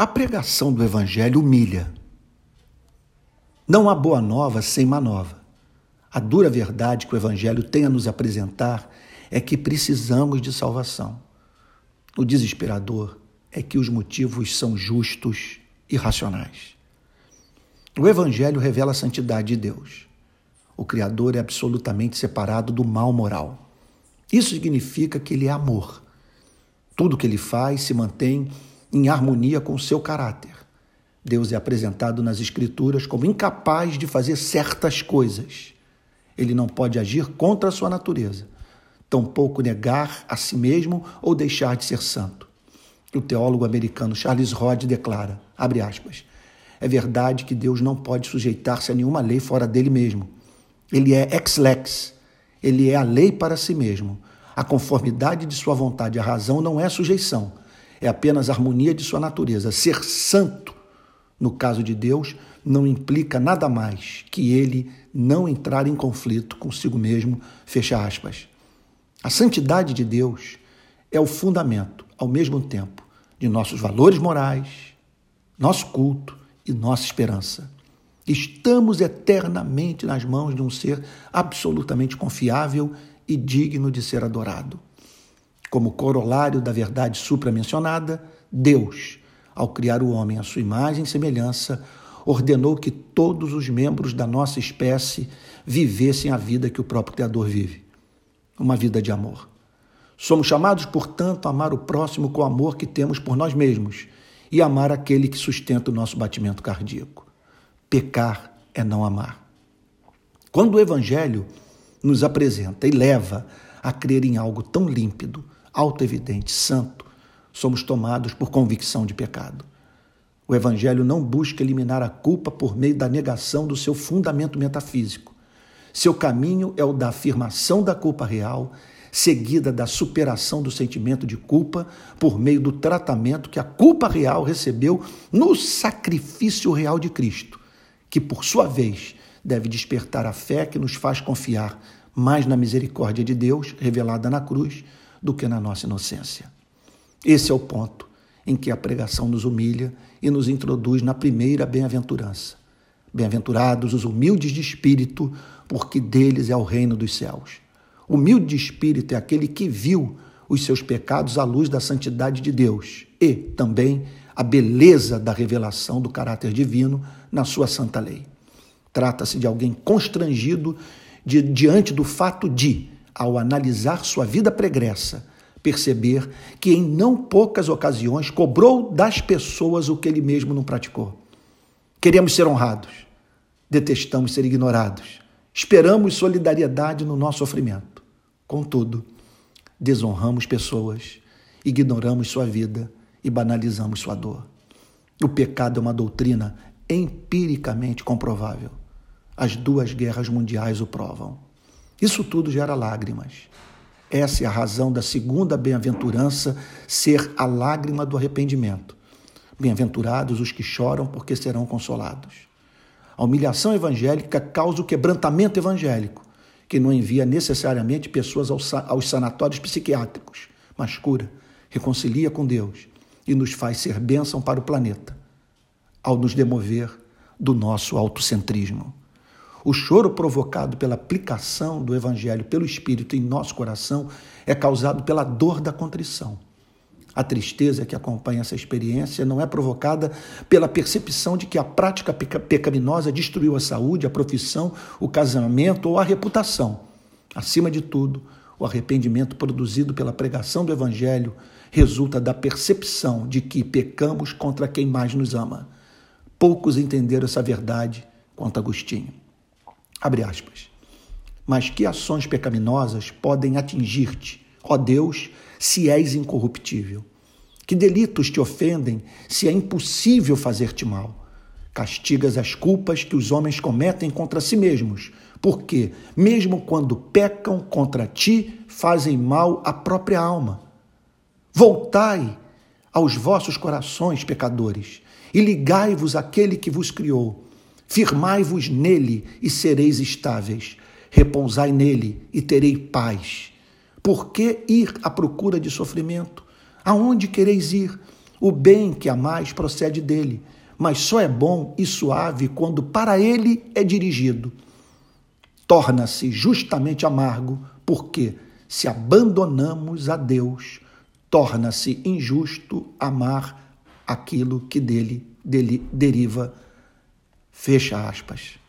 A pregação do Evangelho humilha. Não há boa nova sem má nova. A dura verdade que o Evangelho tem a nos apresentar é que precisamos de salvação. O desesperador é que os motivos são justos e racionais. O Evangelho revela a santidade de Deus. O Criador é absolutamente separado do mal moral. Isso significa que ele é amor. Tudo que ele faz se mantém em harmonia com o seu caráter. Deus é apresentado nas Escrituras como incapaz de fazer certas coisas. Ele não pode agir contra a sua natureza, tampouco negar a si mesmo ou deixar de ser santo. O teólogo americano Charles Rod declara, abre aspas, é verdade que Deus não pode sujeitar-se a nenhuma lei fora dele mesmo. Ele é ex-lex, ele é a lei para si mesmo. A conformidade de sua vontade à razão não é sujeição, é apenas harmonia de sua natureza. Ser santo, no caso de Deus, não implica nada mais que ele não entrar em conflito consigo mesmo, fecha aspas. A santidade de Deus é o fundamento, ao mesmo tempo, de nossos valores morais, nosso culto e nossa esperança. Estamos eternamente nas mãos de um ser absolutamente confiável e digno de ser adorado. Como corolário da verdade supramencionada, Deus, ao criar o homem à sua imagem e semelhança, ordenou que todos os membros da nossa espécie vivessem a vida que o próprio Criador vive uma vida de amor. Somos chamados, portanto, a amar o próximo com o amor que temos por nós mesmos e amar aquele que sustenta o nosso batimento cardíaco. Pecar é não amar. Quando o Evangelho nos apresenta e leva a crer em algo tão límpido, autoevidente, santo, somos tomados por convicção de pecado. O Evangelho não busca eliminar a culpa por meio da negação do seu fundamento metafísico. Seu caminho é o da afirmação da culpa real, seguida da superação do sentimento de culpa por meio do tratamento que a culpa real recebeu no sacrifício real de Cristo, que por sua vez deve despertar a fé que nos faz confiar mais na misericórdia de Deus revelada na cruz do que na nossa inocência. Esse é o ponto em que a pregação nos humilha e nos introduz na primeira bem-aventurança. Bem-aventurados os humildes de espírito, porque deles é o reino dos céus. Humilde de espírito é aquele que viu os seus pecados à luz da santidade de Deus e também a beleza da revelação do caráter divino na sua santa lei. Trata-se de alguém constrangido de, diante do fato de, ao analisar sua vida pregressa, perceber que em não poucas ocasiões cobrou das pessoas o que ele mesmo não praticou. Queremos ser honrados, detestamos ser ignorados, esperamos solidariedade no nosso sofrimento. Contudo, desonramos pessoas, ignoramos sua vida e banalizamos sua dor. O pecado é uma doutrina empiricamente comprovável. As duas guerras mundiais o provam. Isso tudo gera lágrimas. Essa é a razão da segunda bem-aventurança ser a lágrima do arrependimento. Bem-aventurados os que choram, porque serão consolados. A humilhação evangélica causa o quebrantamento evangélico, que não envia necessariamente pessoas aos sanatórios psiquiátricos, mas cura, reconcilia com Deus e nos faz ser bênção para o planeta, ao nos demover do nosso autocentrismo. O choro provocado pela aplicação do Evangelho pelo Espírito em nosso coração é causado pela dor da contrição. A tristeza que acompanha essa experiência não é provocada pela percepção de que a prática pecaminosa destruiu a saúde, a profissão, o casamento ou a reputação. Acima de tudo, o arrependimento produzido pela pregação do Evangelho resulta da percepção de que pecamos contra quem mais nos ama. Poucos entenderam essa verdade quanto Agostinho. Abre aspas. Mas que ações pecaminosas podem atingir-te, ó Deus, se és incorruptível? Que delitos te ofendem se é impossível fazer-te mal? Castigas as culpas que os homens cometem contra si mesmos, porque, mesmo quando pecam contra ti, fazem mal à própria alma. Voltai aos vossos corações, pecadores, e ligai-vos àquele que vos criou Firmai-vos nele e sereis estáveis. Repousai nele e terei paz. Por que ir à procura de sofrimento? Aonde quereis ir? O bem que amais procede dele, mas só é bom e suave quando para ele é dirigido. Torna-se justamente amargo, porque, se abandonamos a Deus, torna-se injusto amar aquilo que dele, dele deriva. Fecha aspas.